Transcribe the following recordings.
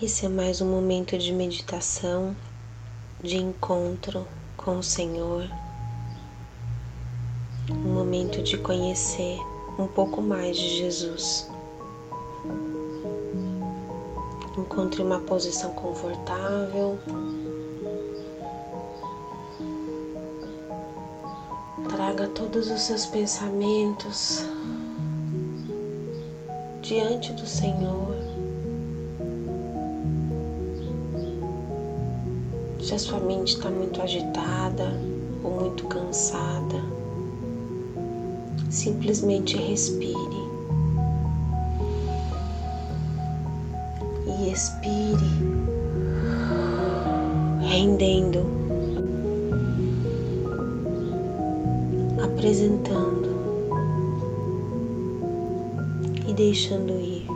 Esse é mais um momento de meditação, de encontro com o Senhor, um momento de conhecer um pouco mais de Jesus. Encontre uma posição confortável. Traga todos os seus pensamentos diante do Senhor. Se a sua mente está muito agitada ou muito cansada, simplesmente respire e expire, rendendo, apresentando e deixando ir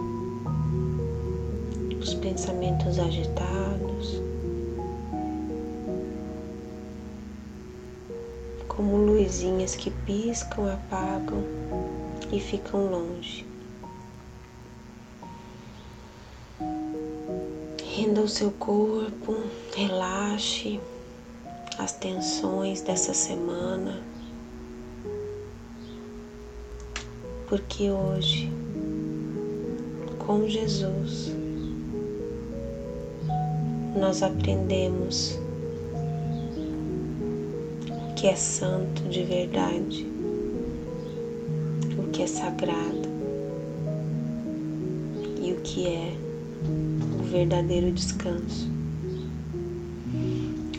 os pensamentos agitados. como luzinhas que piscam, apagam e ficam longe. Renda o seu corpo, relaxe as tensões dessa semana, porque hoje, com Jesus, nós aprendemos que é santo de verdade, o que é sagrado e o que é o verdadeiro descanso.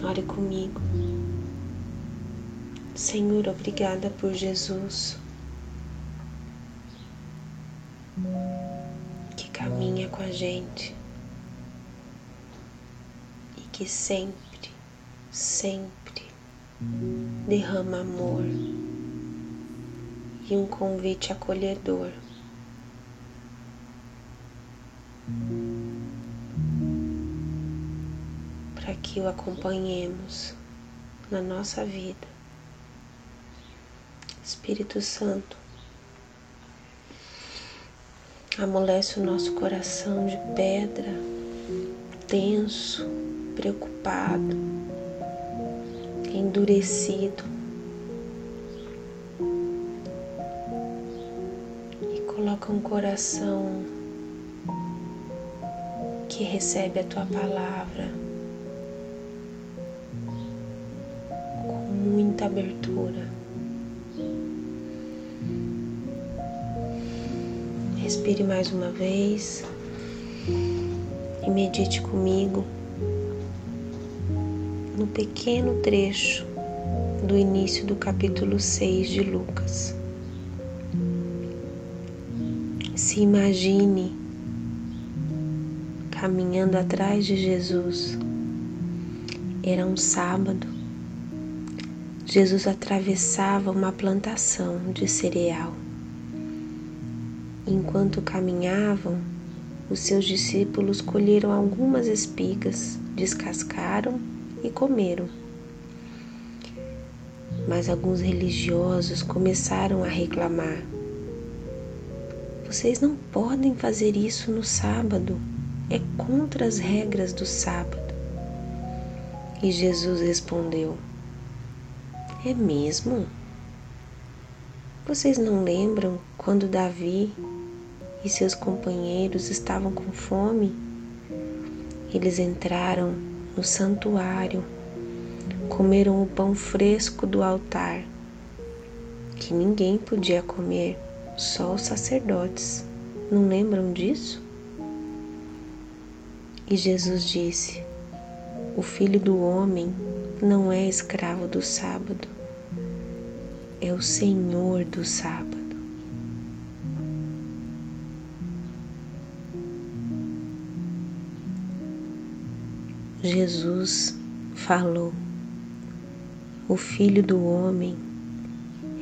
Ore comigo. Senhor, obrigada por Jesus que caminha com a gente e que sempre, sempre derrama amor e um convite acolhedor. Para que o acompanhemos na nossa vida. Espírito Santo, amolece o nosso coração de pedra, tenso, preocupado endurecido e coloca um coração que recebe a tua palavra com muita abertura. Respire mais uma vez e medite comigo no pequeno trecho do início do capítulo 6 de Lucas. Se imagine caminhando atrás de Jesus. Era um sábado. Jesus atravessava uma plantação de cereal. Enquanto caminhavam, os seus discípulos colheram algumas espigas, descascaram e comeram. Mas alguns religiosos começaram a reclamar: Vocês não podem fazer isso no sábado, é contra as regras do sábado. E Jesus respondeu: É mesmo? Vocês não lembram quando Davi e seus companheiros estavam com fome? Eles entraram no santuário, comeram o pão fresco do altar, que ninguém podia comer, só os sacerdotes. Não lembram disso? E Jesus disse: O filho do homem não é escravo do sábado, é o Senhor do sábado. Jesus falou: O Filho do Homem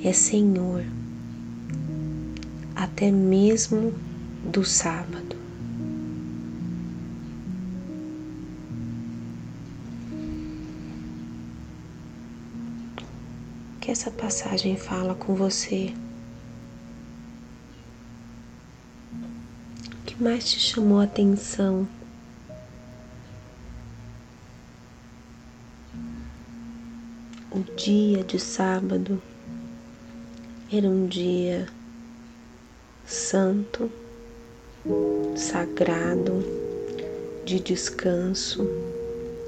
é Senhor, até mesmo do sábado. que essa passagem fala com você? O que mais te chamou a atenção? O dia de sábado era um dia santo, sagrado, de descanso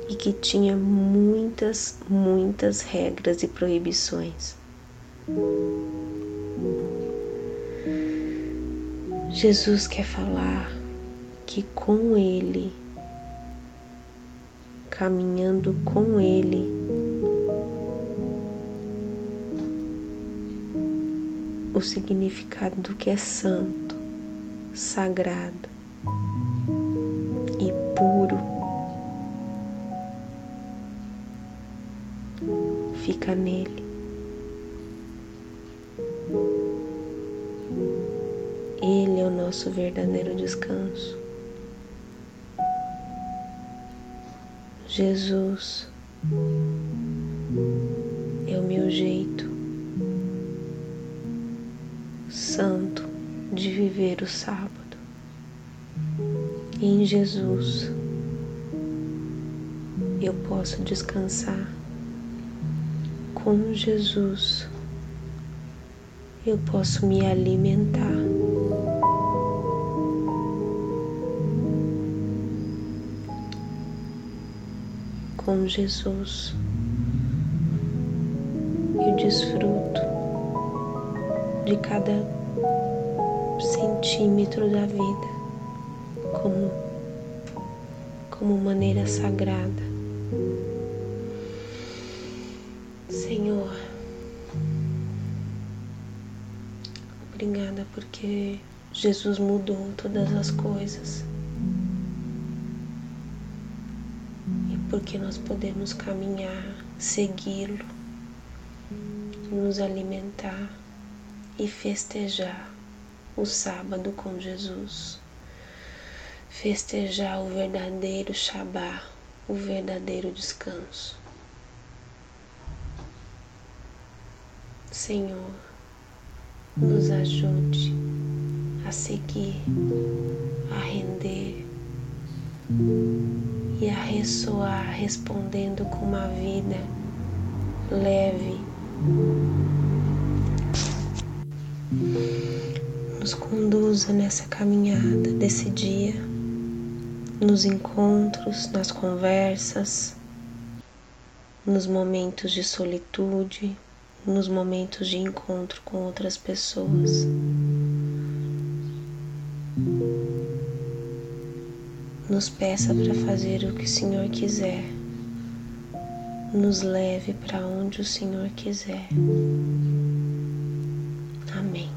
e que tinha muitas, muitas regras e proibições. Jesus quer falar que com Ele, caminhando com Ele, o significado do que é santo, sagrado fica nele. Ele é o nosso verdadeiro descanso. Jesus é o meu jeito santo de viver o sábado. E em Jesus eu posso descansar. Com Jesus eu posso me alimentar. Com Jesus eu desfruto de cada centímetro da vida como, como maneira sagrada. Senhor, obrigada porque Jesus mudou todas as coisas. E porque nós podemos caminhar, segui-lo, nos alimentar e festejar o sábado com Jesus. Festejar o verdadeiro Shabá, o verdadeiro descanso. Senhor, nos ajude a seguir, a render e a ressoar respondendo com uma vida leve. Nos conduza nessa caminhada desse dia, nos encontros, nas conversas, nos momentos de solitude nos momentos de encontro com outras pessoas. Nos peça para fazer o que o Senhor quiser. Nos leve para onde o Senhor quiser. Amém.